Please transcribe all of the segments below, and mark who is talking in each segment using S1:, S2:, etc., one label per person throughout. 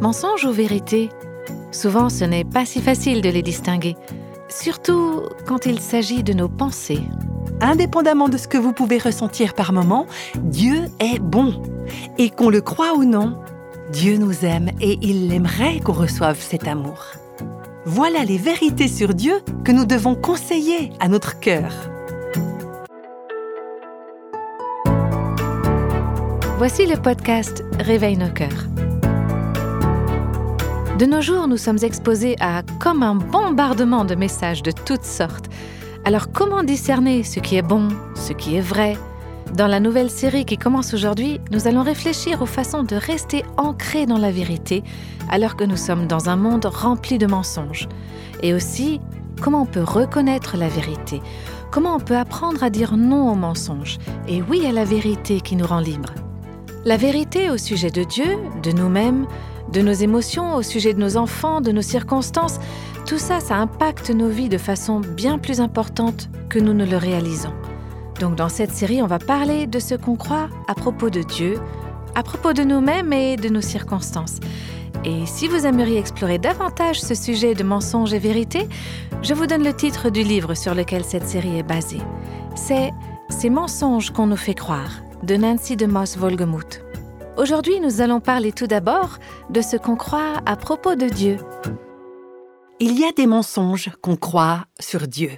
S1: Mensonge ou vérité? Souvent, ce n'est pas si facile de les distinguer, surtout quand il s'agit de nos pensées.
S2: Indépendamment de ce que vous pouvez ressentir par moment, Dieu est bon. Et qu'on le croit ou non, Dieu nous aime et il aimerait qu'on reçoive cet amour. Voilà les vérités sur Dieu que nous devons conseiller à notre cœur.
S1: Voici le podcast Réveille nos cœurs. De nos jours, nous sommes exposés à comme un bombardement de messages de toutes sortes. Alors comment discerner ce qui est bon, ce qui est vrai? Dans la nouvelle série qui commence aujourd'hui, nous allons réfléchir aux façons de rester ancrés dans la vérité alors que nous sommes dans un monde rempli de mensonges. Et aussi, comment on peut reconnaître la vérité? Comment on peut apprendre à dire non aux mensonges? Et oui à la vérité qui nous rend libres La vérité au sujet de Dieu, de nous-mêmes, de nos émotions, au sujet de nos enfants, de nos circonstances, tout ça, ça impacte nos vies de façon bien plus importante que nous ne le réalisons. Donc dans cette série, on va parler de ce qu'on croit à propos de Dieu, à propos de nous-mêmes et de nos circonstances. Et si vous aimeriez explorer davantage ce sujet de mensonges et vérité, je vous donne le titre du livre sur lequel cette série est basée. C'est Ces mensonges qu'on nous fait croire de Nancy de Moss Volgemuth. Aujourd'hui, nous allons parler tout d'abord de ce qu'on croit à propos de Dieu.
S2: Il y a des mensonges qu'on croit sur Dieu.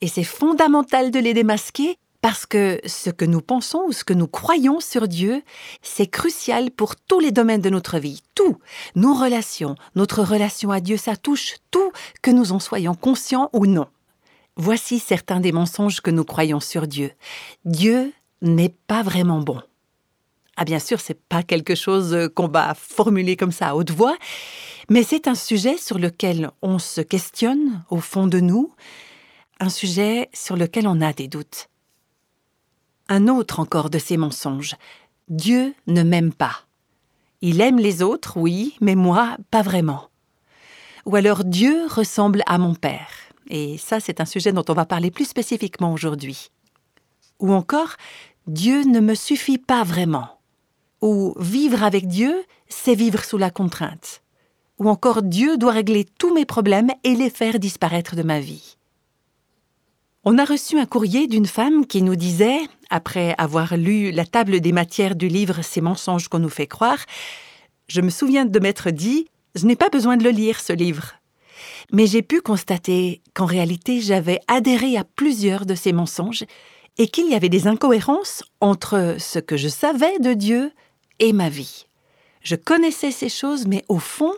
S2: Et c'est fondamental de les démasquer parce que ce que nous pensons ou ce que nous croyons sur Dieu, c'est crucial pour tous les domaines de notre vie. Tout, nos relations, notre relation à Dieu, ça touche tout, que nous en soyons conscients ou non. Voici certains des mensonges que nous croyons sur Dieu. Dieu n'est pas vraiment bon. Ah bien sûr, c'est pas quelque chose euh, qu'on va formuler comme ça à haute voix, mais c'est un sujet sur lequel on se questionne au fond de nous, un sujet sur lequel on a des doutes. Un autre encore de ces mensonges. Dieu ne m'aime pas. Il aime les autres, oui, mais moi, pas vraiment. Ou alors Dieu ressemble à mon Père. Et ça, c'est un sujet dont on va parler plus spécifiquement aujourd'hui. Ou encore, Dieu ne me suffit pas vraiment ou vivre avec Dieu, c'est vivre sous la contrainte. Ou encore Dieu doit régler tous mes problèmes et les faire disparaître de ma vie. On a reçu un courrier d'une femme qui nous disait, après avoir lu la table des matières du livre Ces mensonges qu'on nous fait croire, je me souviens de m'être dit, je n'ai pas besoin de le lire, ce livre. Mais j'ai pu constater qu'en réalité j'avais adhéré à plusieurs de ces mensonges et qu'il y avait des incohérences entre ce que je savais de Dieu et ma vie. Je connaissais ces choses, mais au fond,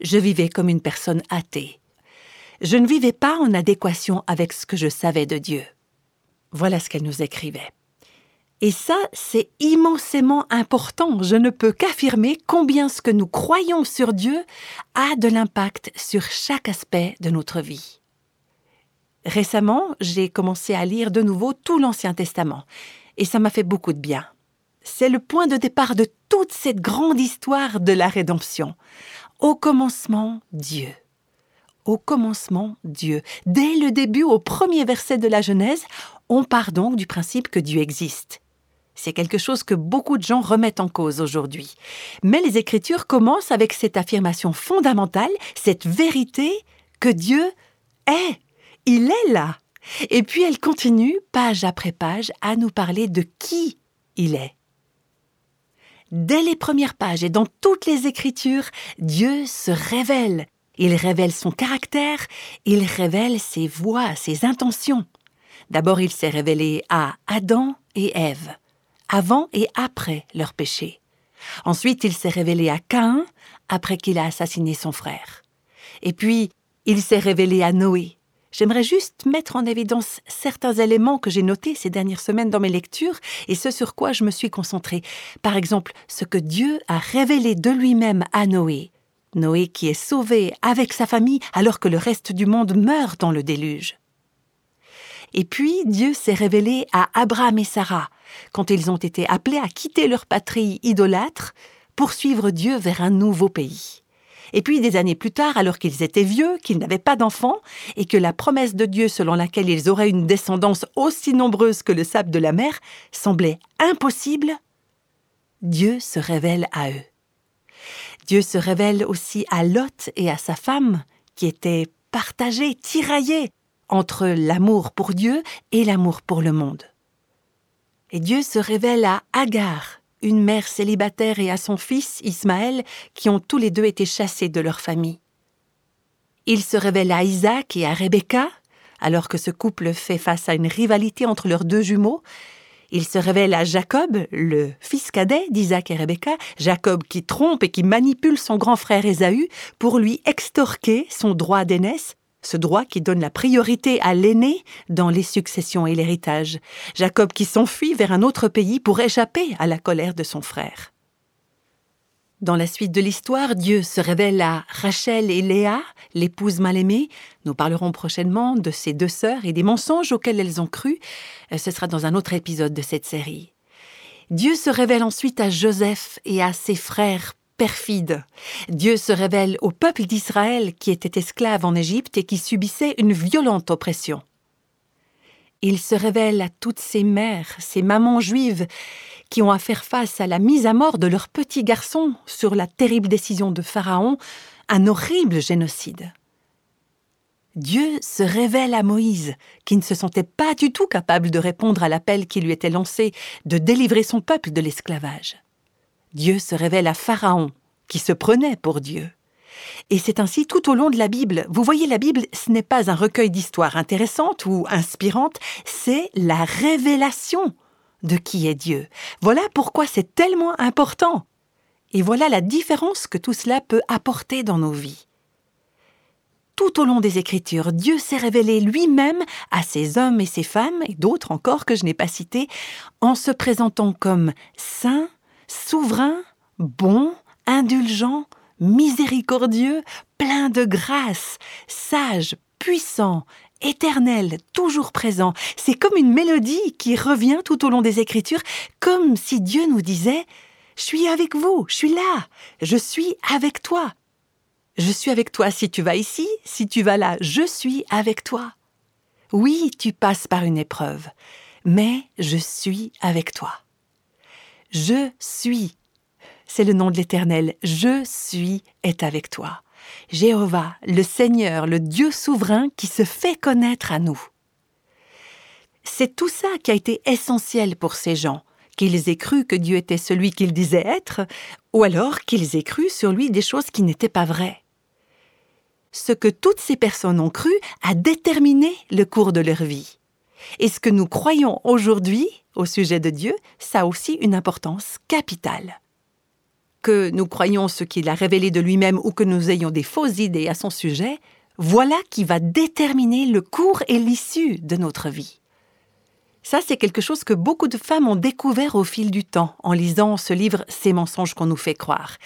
S2: je vivais comme une personne athée. Je ne vivais pas en adéquation avec ce que je savais de Dieu. Voilà ce qu'elle nous écrivait. Et ça, c'est immensément important. Je ne peux qu'affirmer combien ce que nous croyons sur Dieu a de l'impact sur chaque aspect de notre vie. Récemment, j'ai commencé à lire de nouveau tout l'Ancien Testament, et ça m'a fait beaucoup de bien c'est le point de départ de toute cette grande histoire de la rédemption. Au commencement, Dieu. Au commencement, Dieu. Dès le début, au premier verset de la Genèse, on part donc du principe que Dieu existe. C'est quelque chose que beaucoup de gens remettent en cause aujourd'hui. Mais les Écritures commencent avec cette affirmation fondamentale, cette vérité que Dieu est. Il est là. Et puis elle continue, page après page, à nous parler de qui il est. Dès les premières pages et dans toutes les Écritures, Dieu se révèle. Il révèle son caractère, il révèle ses voies, ses intentions. D'abord, il s'est révélé à Adam et Ève, avant et après leur péché. Ensuite, il s'est révélé à Caïn, après qu'il a assassiné son frère. Et puis, il s'est révélé à Noé, J'aimerais juste mettre en évidence certains éléments que j'ai notés ces dernières semaines dans mes lectures et ce sur quoi je me suis concentrée. Par exemple, ce que Dieu a révélé de lui-même à Noé. Noé qui est sauvé avec sa famille alors que le reste du monde meurt dans le déluge. Et puis Dieu s'est révélé à Abraham et Sarah quand ils ont été appelés à quitter leur patrie idolâtre pour suivre Dieu vers un nouveau pays. Et puis des années plus tard, alors qu'ils étaient vieux, qu'ils n'avaient pas d'enfants, et que la promesse de Dieu selon laquelle ils auraient une descendance aussi nombreuse que le sable de la mer semblait impossible, Dieu se révèle à eux. Dieu se révèle aussi à Lot et à sa femme, qui étaient partagés, tiraillés entre l'amour pour Dieu et l'amour pour le monde. Et Dieu se révèle à Agar, une mère célibataire, et à son fils Ismaël, qui ont tous les deux été chassés de leur famille. Il se révèle à Isaac et à Rebecca, alors que ce couple fait face à une rivalité entre leurs deux jumeaux, il se révèle à Jacob, le fils cadet d'Isaac et Rebecca, Jacob qui trompe et qui manipule son grand frère Ésaü pour lui extorquer son droit d'aînesse, ce droit qui donne la priorité à l'aîné dans les successions et l'héritage. Jacob qui s'enfuit vers un autre pays pour échapper à la colère de son frère. Dans la suite de l'histoire, Dieu se révèle à Rachel et Léa, l'épouse mal-aimée. Nous parlerons prochainement de ces deux sœurs et des mensonges auxquels elles ont cru. Euh, ce sera dans un autre épisode de cette série. Dieu se révèle ensuite à Joseph et à ses frères perfides. Dieu se révèle au peuple d'Israël qui était esclave en Égypte et qui subissait une violente oppression. Il se révèle à toutes ces mères, ces mamans juives, qui ont à faire face à la mise à mort de leur petit garçon sur la terrible décision de Pharaon, un horrible génocide. Dieu se révèle à Moïse, qui ne se sentait pas du tout capable de répondre à l'appel qui lui était lancé de délivrer son peuple de l'esclavage. Dieu se révèle à Pharaon, qui se prenait pour Dieu. Et c'est ainsi tout au long de la Bible. Vous voyez, la Bible, ce n'est pas un recueil d'histoires intéressantes ou inspirantes, c'est la révélation de qui est Dieu. Voilà pourquoi c'est tellement important. Et voilà la différence que tout cela peut apporter dans nos vies. Tout au long des Écritures, Dieu s'est révélé lui-même à ces hommes et ces femmes, et d'autres encore que je n'ai pas cités, en se présentant comme saint, souverain, bon, indulgent, miséricordieux, plein de grâce, sage, puissant, éternel, toujours présent. C'est comme une mélodie qui revient tout au long des Écritures, comme si Dieu nous disait Je suis avec vous, je suis là, je suis avec toi. Je suis avec toi si tu vas ici, si tu vas là, je suis avec toi. Oui, tu passes par une épreuve, mais je suis avec toi. Je suis. C'est le nom de l'Éternel. Je suis est avec toi. Jéhovah, le Seigneur, le Dieu souverain qui se fait connaître à nous. C'est tout ça qui a été essentiel pour ces gens, qu'ils aient cru que Dieu était celui qu'ils disaient être, ou alors qu'ils aient cru sur lui des choses qui n'étaient pas vraies. Ce que toutes ces personnes ont cru a déterminé le cours de leur vie. Et ce que nous croyons aujourd'hui au sujet de Dieu, ça a aussi une importance capitale que nous croyons ce qu'il a révélé de lui-même ou que nous ayons des fausses idées à son sujet, voilà qui va déterminer le cours et l'issue de notre vie. Ça, c'est quelque chose que beaucoup de femmes ont découvert au fil du temps en lisant ce livre Ces mensonges qu'on nous fait croire.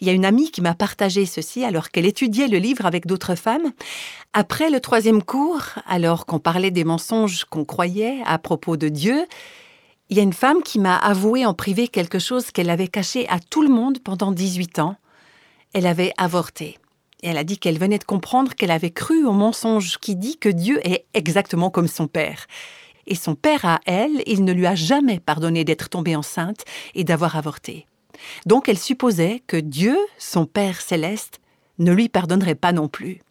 S2: Il y a une amie qui m'a partagé ceci alors qu'elle étudiait le livre avec d'autres femmes. Après le troisième cours, alors qu'on parlait des mensonges qu'on croyait à propos de Dieu, il y a une femme qui m'a avoué en privé quelque chose qu'elle avait caché à tout le monde pendant 18 ans. Elle avait avorté. Et elle a dit qu'elle venait de comprendre qu'elle avait cru au mensonge qui dit que Dieu est exactement comme son père. Et son père à elle, il ne lui a jamais pardonné d'être tombée enceinte et d'avoir avorté. Donc elle supposait que Dieu, son Père céleste, ne lui pardonnerait pas non plus.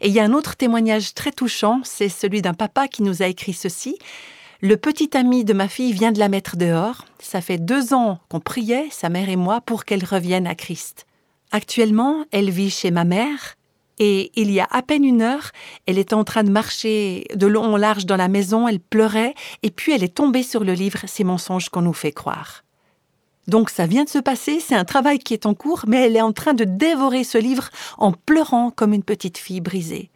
S2: Et il y a un autre témoignage très touchant, c'est celui d'un papa qui nous a écrit ceci. Le petit ami de ma fille vient de la mettre dehors. Ça fait deux ans qu'on priait, sa mère et moi, pour qu'elle revienne à Christ. Actuellement, elle vit chez ma mère, et il y a à peine une heure, elle était en train de marcher de long en large dans la maison, elle pleurait, et puis elle est tombée sur le livre Ces mensonges qu'on nous fait croire. Donc ça vient de se passer, c'est un travail qui est en cours, mais elle est en train de dévorer ce livre en pleurant comme une petite fille brisée.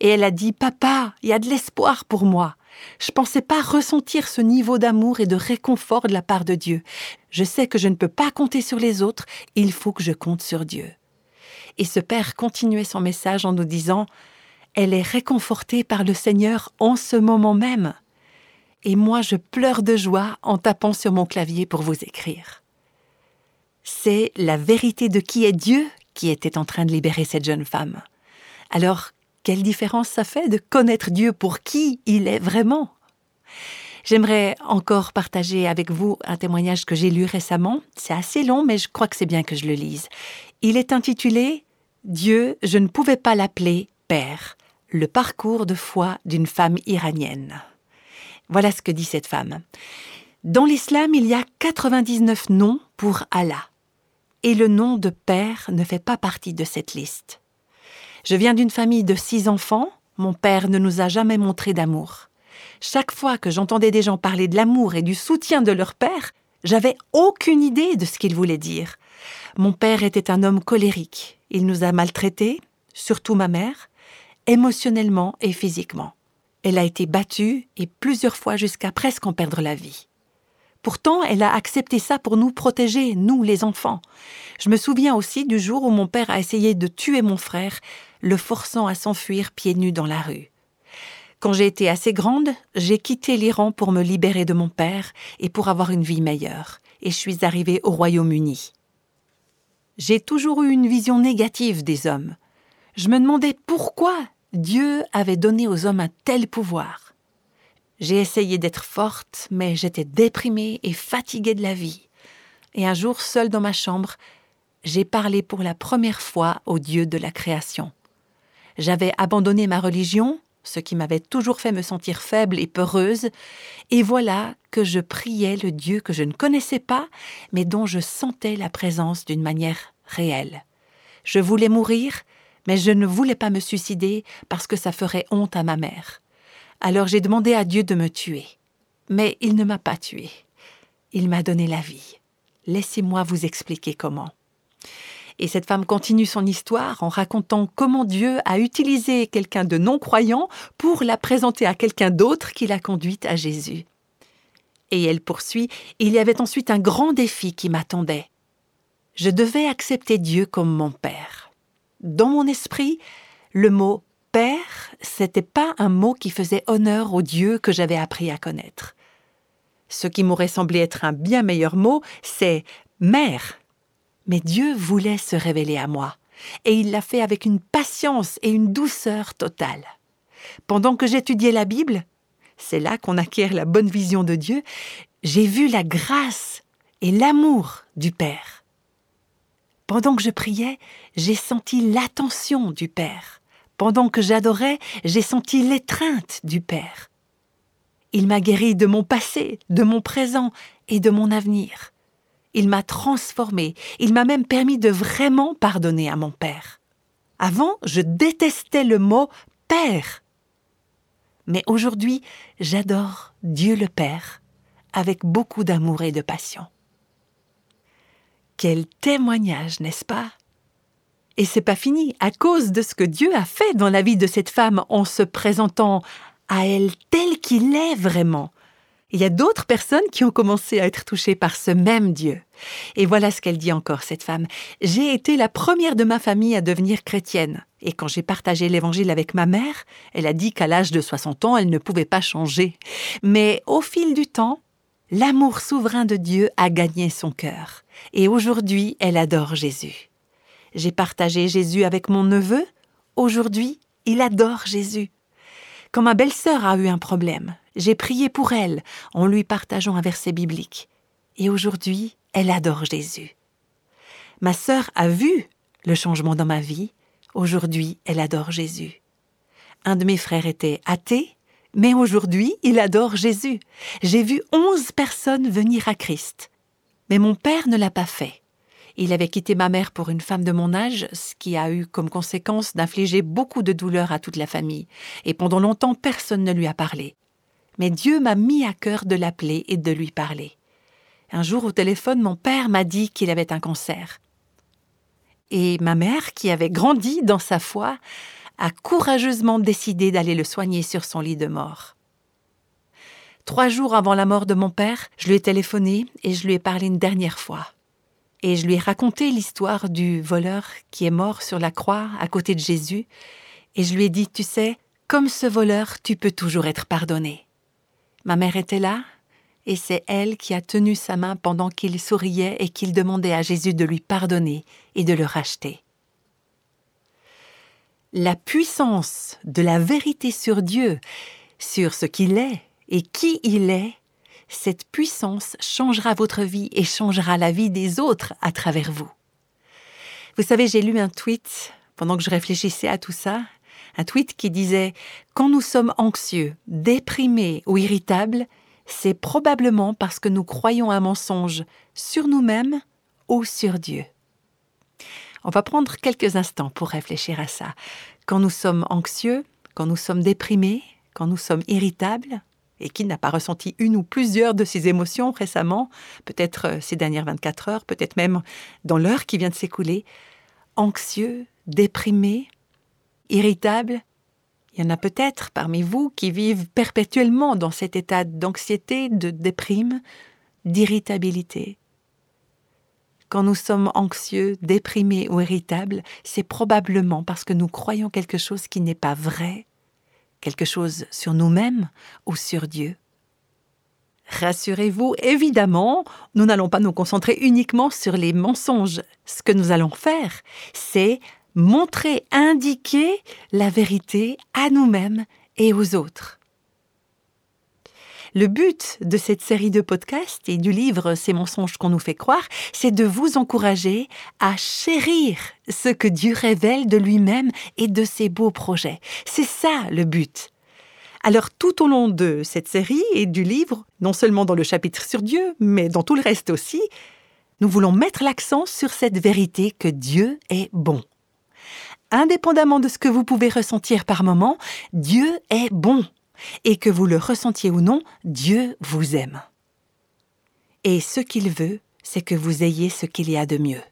S2: Et elle a dit Papa, il y a de l'espoir pour moi. Je ne pensais pas ressentir ce niveau d'amour et de réconfort de la part de Dieu. Je sais que je ne peux pas compter sur les autres, il faut que je compte sur Dieu. Et ce père continuait son message en nous disant Elle est réconfortée par le Seigneur en ce moment même. Et moi, je pleure de joie en tapant sur mon clavier pour vous écrire. C'est la vérité de qui est Dieu qui était en train de libérer cette jeune femme. Alors, quelle différence ça fait de connaître Dieu pour qui il est vraiment? J'aimerais encore partager avec vous un témoignage que j'ai lu récemment. C'est assez long, mais je crois que c'est bien que je le lise. Il est intitulé Dieu, je ne pouvais pas l'appeler Père, le parcours de foi d'une femme iranienne. Voilà ce que dit cette femme. Dans l'islam, il y a 99 noms pour Allah. Et le nom de Père ne fait pas partie de cette liste. Je viens d'une famille de six enfants. Mon père ne nous a jamais montré d'amour. Chaque fois que j'entendais des gens parler de l'amour et du soutien de leur père, j'avais aucune idée de ce qu'il voulait dire. Mon père était un homme colérique. Il nous a maltraités, surtout ma mère, émotionnellement et physiquement. Elle a été battue et plusieurs fois jusqu'à presque en perdre la vie. Pourtant, elle a accepté ça pour nous protéger, nous les enfants. Je me souviens aussi du jour où mon père a essayé de tuer mon frère, le forçant à s'enfuir pieds nus dans la rue. Quand j'ai été assez grande, j'ai quitté l'Iran pour me libérer de mon père et pour avoir une vie meilleure, et je suis arrivée au Royaume-Uni. J'ai toujours eu une vision négative des hommes. Je me demandais pourquoi Dieu avait donné aux hommes un tel pouvoir. J'ai essayé d'être forte, mais j'étais déprimée et fatiguée de la vie. Et un jour, seule dans ma chambre, j'ai parlé pour la première fois au Dieu de la création. J'avais abandonné ma religion, ce qui m'avait toujours fait me sentir faible et peureuse, et voilà que je priais le Dieu que je ne connaissais pas, mais dont je sentais la présence d'une manière réelle. Je voulais mourir, mais je ne voulais pas me suicider parce que ça ferait honte à ma mère. Alors j'ai demandé à Dieu de me tuer. Mais il ne m'a pas tué. Il m'a donné la vie. Laissez-moi vous expliquer comment. Et cette femme continue son histoire en racontant comment Dieu a utilisé quelqu'un de non-croyant pour la présenter à quelqu'un d'autre qui l'a conduite à Jésus. Et elle poursuit, il y avait ensuite un grand défi qui m'attendait. Je devais accepter Dieu comme mon Père. Dans mon esprit, le mot Père, c'était pas un mot qui faisait honneur au Dieu que j'avais appris à connaître. Ce qui m'aurait semblé être un bien meilleur mot, c'est Mère. Mais Dieu voulait se révéler à moi, et il l'a fait avec une patience et une douceur totale. Pendant que j'étudiais la Bible, c'est là qu'on acquiert la bonne vision de Dieu, j'ai vu la grâce et l'amour du Père. Pendant que je priais, j'ai senti l'attention du Père. Pendant que j'adorais, j'ai senti l'étreinte du Père. Il m'a guéri de mon passé, de mon présent et de mon avenir. Il m'a transformé, il m'a même permis de vraiment pardonner à mon Père. Avant, je détestais le mot Père. Mais aujourd'hui, j'adore Dieu le Père avec beaucoup d'amour et de passion. Quel témoignage, n'est-ce pas? Et c'est pas fini, à cause de ce que Dieu a fait dans la vie de cette femme en se présentant à elle telle qu'il est vraiment, il y a d'autres personnes qui ont commencé à être touchées par ce même Dieu. Et voilà ce qu'elle dit encore, cette femme. J'ai été la première de ma famille à devenir chrétienne. Et quand j'ai partagé l'évangile avec ma mère, elle a dit qu'à l'âge de 60 ans, elle ne pouvait pas changer. Mais au fil du temps, l'amour souverain de Dieu a gagné son cœur. Et aujourd'hui, elle adore Jésus. J'ai partagé Jésus avec mon neveu. Aujourd'hui, il adore Jésus. Quand ma belle-sœur a eu un problème, j'ai prié pour elle en lui partageant un verset biblique. Et aujourd'hui, elle adore Jésus. Ma sœur a vu le changement dans ma vie. Aujourd'hui, elle adore Jésus. Un de mes frères était athée, mais aujourd'hui, il adore Jésus. J'ai vu onze personnes venir à Christ. Mais mon père ne l'a pas fait. Il avait quitté ma mère pour une femme de mon âge, ce qui a eu comme conséquence d'infliger beaucoup de douleur à toute la famille, et pendant longtemps personne ne lui a parlé. Mais Dieu m'a mis à cœur de l'appeler et de lui parler. Un jour au téléphone, mon père m'a dit qu'il avait un cancer. Et ma mère, qui avait grandi dans sa foi, a courageusement décidé d'aller le soigner sur son lit de mort. Trois jours avant la mort de mon père, je lui ai téléphoné et je lui ai parlé une dernière fois et je lui ai raconté l'histoire du voleur qui est mort sur la croix à côté de Jésus, et je lui ai dit, tu sais, comme ce voleur, tu peux toujours être pardonné. Ma mère était là, et c'est elle qui a tenu sa main pendant qu'il souriait et qu'il demandait à Jésus de lui pardonner et de le racheter. La puissance de la vérité sur Dieu, sur ce qu'il est et qui il est, cette puissance changera votre vie et changera la vie des autres à travers vous. Vous savez, j'ai lu un tweet pendant que je réfléchissais à tout ça, un tweet qui disait Quand nous sommes anxieux, déprimés ou irritables, c'est probablement parce que nous croyons un mensonge sur nous-mêmes ou sur Dieu. On va prendre quelques instants pour réfléchir à ça. Quand nous sommes anxieux, quand nous sommes déprimés, quand nous sommes irritables, et qui n'a pas ressenti une ou plusieurs de ces émotions récemment, peut-être euh, ces dernières 24 heures, peut-être même dans l'heure qui vient de s'écouler, anxieux, déprimé, irritable, il y en a peut-être parmi vous qui vivent perpétuellement dans cet état d'anxiété, de déprime, d'irritabilité. Quand nous sommes anxieux, déprimés ou irritables, c'est probablement parce que nous croyons quelque chose qui n'est pas vrai, quelque chose sur nous-mêmes ou sur Dieu. Rassurez-vous, évidemment, nous n'allons pas nous concentrer uniquement sur les mensonges. Ce que nous allons faire, c'est montrer, indiquer la vérité à nous-mêmes et aux autres. Le but de cette série de podcasts et du livre Ces mensonges qu'on nous fait croire, c'est de vous encourager à chérir ce que Dieu révèle de lui-même et de ses beaux projets. C'est ça le but. Alors tout au long de cette série et du livre, non seulement dans le chapitre sur Dieu, mais dans tout le reste aussi, nous voulons mettre l'accent sur cette vérité que Dieu est bon indépendamment de ce que vous pouvez ressentir par moment, Dieu est bon. Et que vous le ressentiez ou non, Dieu vous aime. Et ce qu'il veut, c'est que vous ayez ce qu'il y a de mieux.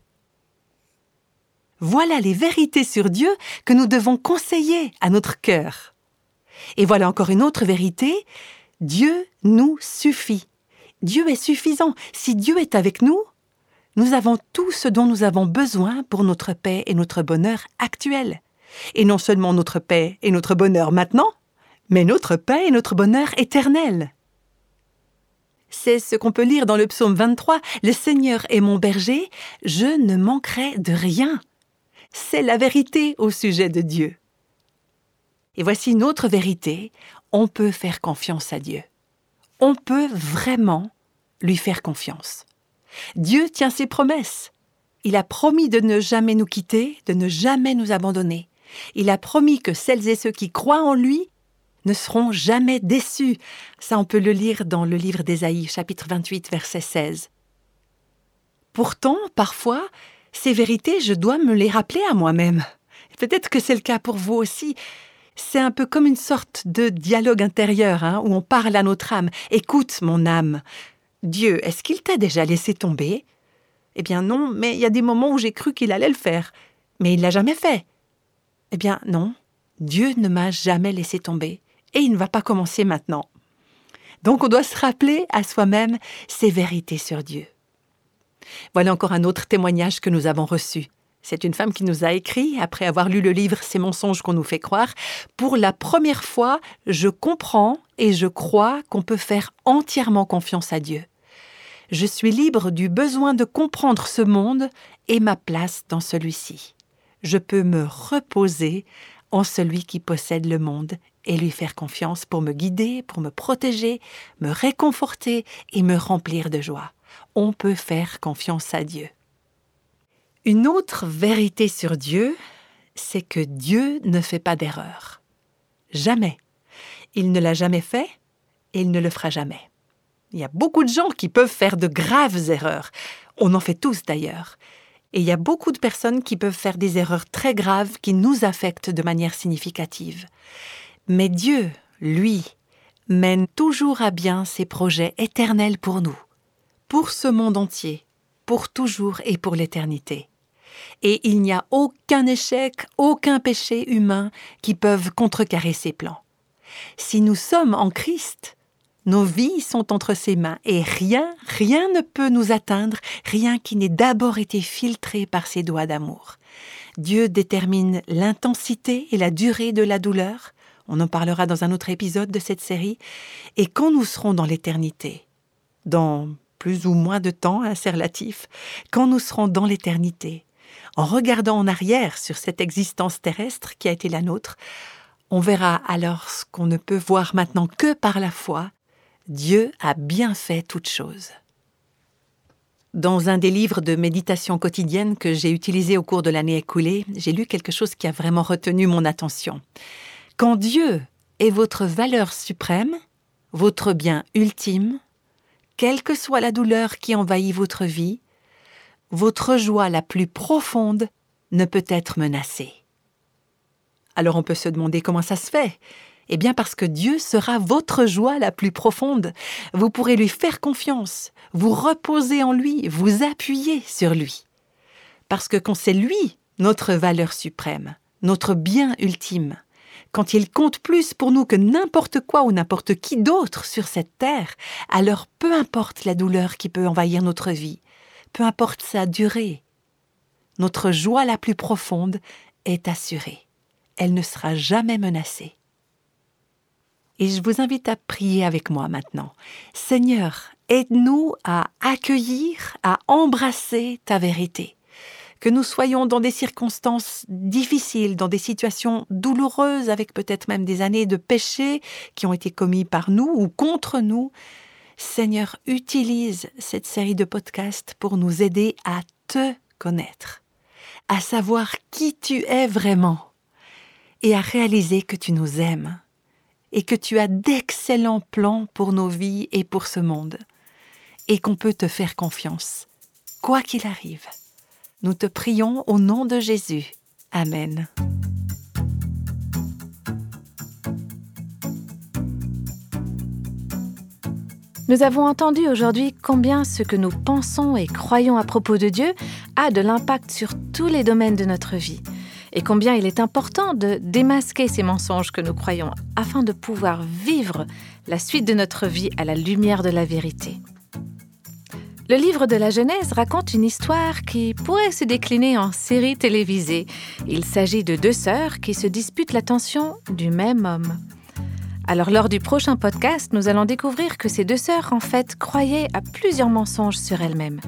S2: Voilà les vérités sur Dieu que nous devons conseiller à notre cœur. Et voilà encore une autre vérité, Dieu nous suffit. Dieu est suffisant. Si Dieu est avec nous, nous avons tout ce dont nous avons besoin pour notre paix et notre bonheur actuel. Et non seulement notre paix et notre bonheur maintenant, mais notre paix et notre bonheur éternel. C'est ce qu'on peut lire dans le psaume 23. Le Seigneur est mon berger, je ne manquerai de rien. C'est la vérité au sujet de Dieu. Et voici une autre vérité, on peut faire confiance à Dieu. On peut vraiment lui faire confiance. Dieu tient ses promesses. Il a promis de ne jamais nous quitter, de ne jamais nous abandonner. Il a promis que celles et ceux qui croient en lui ne seront jamais déçus. Ça, on peut le lire dans le livre d'Ésaïe, chapitre 28, verset 16. Pourtant, parfois, ces vérités, je dois me les rappeler à moi-même. Peut-être que c'est le cas pour vous aussi. C'est un peu comme une sorte de dialogue intérieur, hein, où on parle à notre âme. Écoute, mon âme, Dieu, est-ce qu'il t'a déjà laissé tomber? Eh bien non, mais il y a des moments où j'ai cru qu'il allait le faire, mais il l'a jamais fait. Eh bien non, Dieu ne m'a jamais laissé tomber, et il ne va pas commencer maintenant. Donc on doit se rappeler à soi-même ces vérités sur Dieu. Voilà encore un autre témoignage que nous avons reçu. C'est une femme qui nous a écrit, après avoir lu le livre Ces mensonges qu'on nous fait croire, Pour la première fois, je comprends et je crois qu'on peut faire entièrement confiance à Dieu je suis libre du besoin de comprendre ce monde et ma place dans celui-ci. Je peux me reposer en celui qui possède le monde et lui faire confiance pour me guider, pour me protéger, me réconforter et me remplir de joie. On peut faire confiance à Dieu. Une autre vérité sur Dieu, c'est que Dieu ne fait pas d'erreur. Jamais. Il ne l'a jamais fait et il ne le fera jamais. Il y a beaucoup de gens qui peuvent faire de graves erreurs. On en fait tous d'ailleurs. Et il y a beaucoup de personnes qui peuvent faire des erreurs très graves qui nous affectent de manière significative. Mais Dieu, lui, mène toujours à bien ses projets éternels pour nous, pour ce monde entier, pour toujours et pour l'éternité. Et il n'y a aucun échec, aucun péché humain qui peuvent contrecarrer ses plans. Si nous sommes en Christ, nos vies sont entre ses mains et rien, rien ne peut nous atteindre, rien qui n'ait d'abord été filtré par ses doigts d'amour. Dieu détermine l'intensité et la durée de la douleur, on en parlera dans un autre épisode de cette série, et quand nous serons dans l'éternité, dans plus ou moins de temps, relatif, quand nous serons dans l'éternité, en regardant en arrière sur cette existence terrestre qui a été la nôtre, on verra alors ce qu'on ne peut voir maintenant que par la foi, Dieu a bien fait toutes choses. Dans un des livres de méditation quotidienne que j'ai utilisé au cours de l'année écoulée, j'ai lu quelque chose qui a vraiment retenu mon attention. Quand Dieu est votre valeur suprême, votre bien ultime, quelle que soit la douleur qui envahit votre vie, votre joie la plus profonde ne peut être menacée. Alors on peut se demander comment ça se fait. Eh bien parce que Dieu sera votre joie la plus profonde. Vous pourrez lui faire confiance, vous reposer en lui, vous appuyer sur lui. Parce que quand c'est lui notre valeur suprême, notre bien ultime, quand il compte plus pour nous que n'importe quoi ou n'importe qui d'autre sur cette terre, alors peu importe la douleur qui peut envahir notre vie, peu importe sa durée, notre joie la plus profonde est assurée. Elle ne sera jamais menacée. Et je vous invite à prier avec moi maintenant. Seigneur, aide-nous à accueillir, à embrasser ta vérité. Que nous soyons dans des circonstances difficiles, dans des situations douloureuses, avec peut-être même des années de péché qui ont été commis par nous ou contre nous, Seigneur, utilise cette série de podcasts pour nous aider à te connaître, à savoir qui tu es vraiment et à réaliser que tu nous aimes et que tu as d'excellents plans pour nos vies et pour ce monde et qu'on peut te faire confiance, quoi qu'il arrive. Nous te prions au nom de Jésus. Amen.
S1: Nous avons entendu aujourd'hui combien ce que nous pensons et croyons à propos de Dieu a de l'impact sur tous les domaines de notre vie et combien il est important de démasquer ces mensonges que nous croyons afin de pouvoir vivre la suite de notre vie à la lumière de la vérité. Le livre de la Genèse raconte une histoire qui pourrait se décliner en série télévisée. Il s'agit de deux sœurs qui se disputent l'attention du même homme. Alors lors du prochain podcast, nous allons découvrir que ces deux sœurs en fait croyaient à plusieurs mensonges sur elles-mêmes.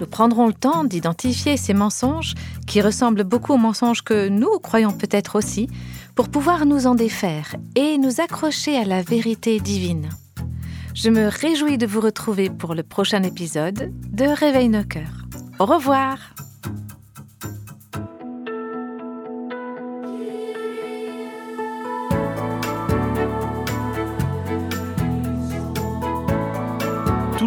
S1: Nous prendrons le temps d'identifier ces mensonges, qui ressemblent beaucoup aux mensonges que nous croyons peut-être aussi, pour pouvoir nous en défaire et nous accrocher à la vérité divine. Je me réjouis de vous retrouver pour le prochain épisode de Réveil nos cœurs. Au revoir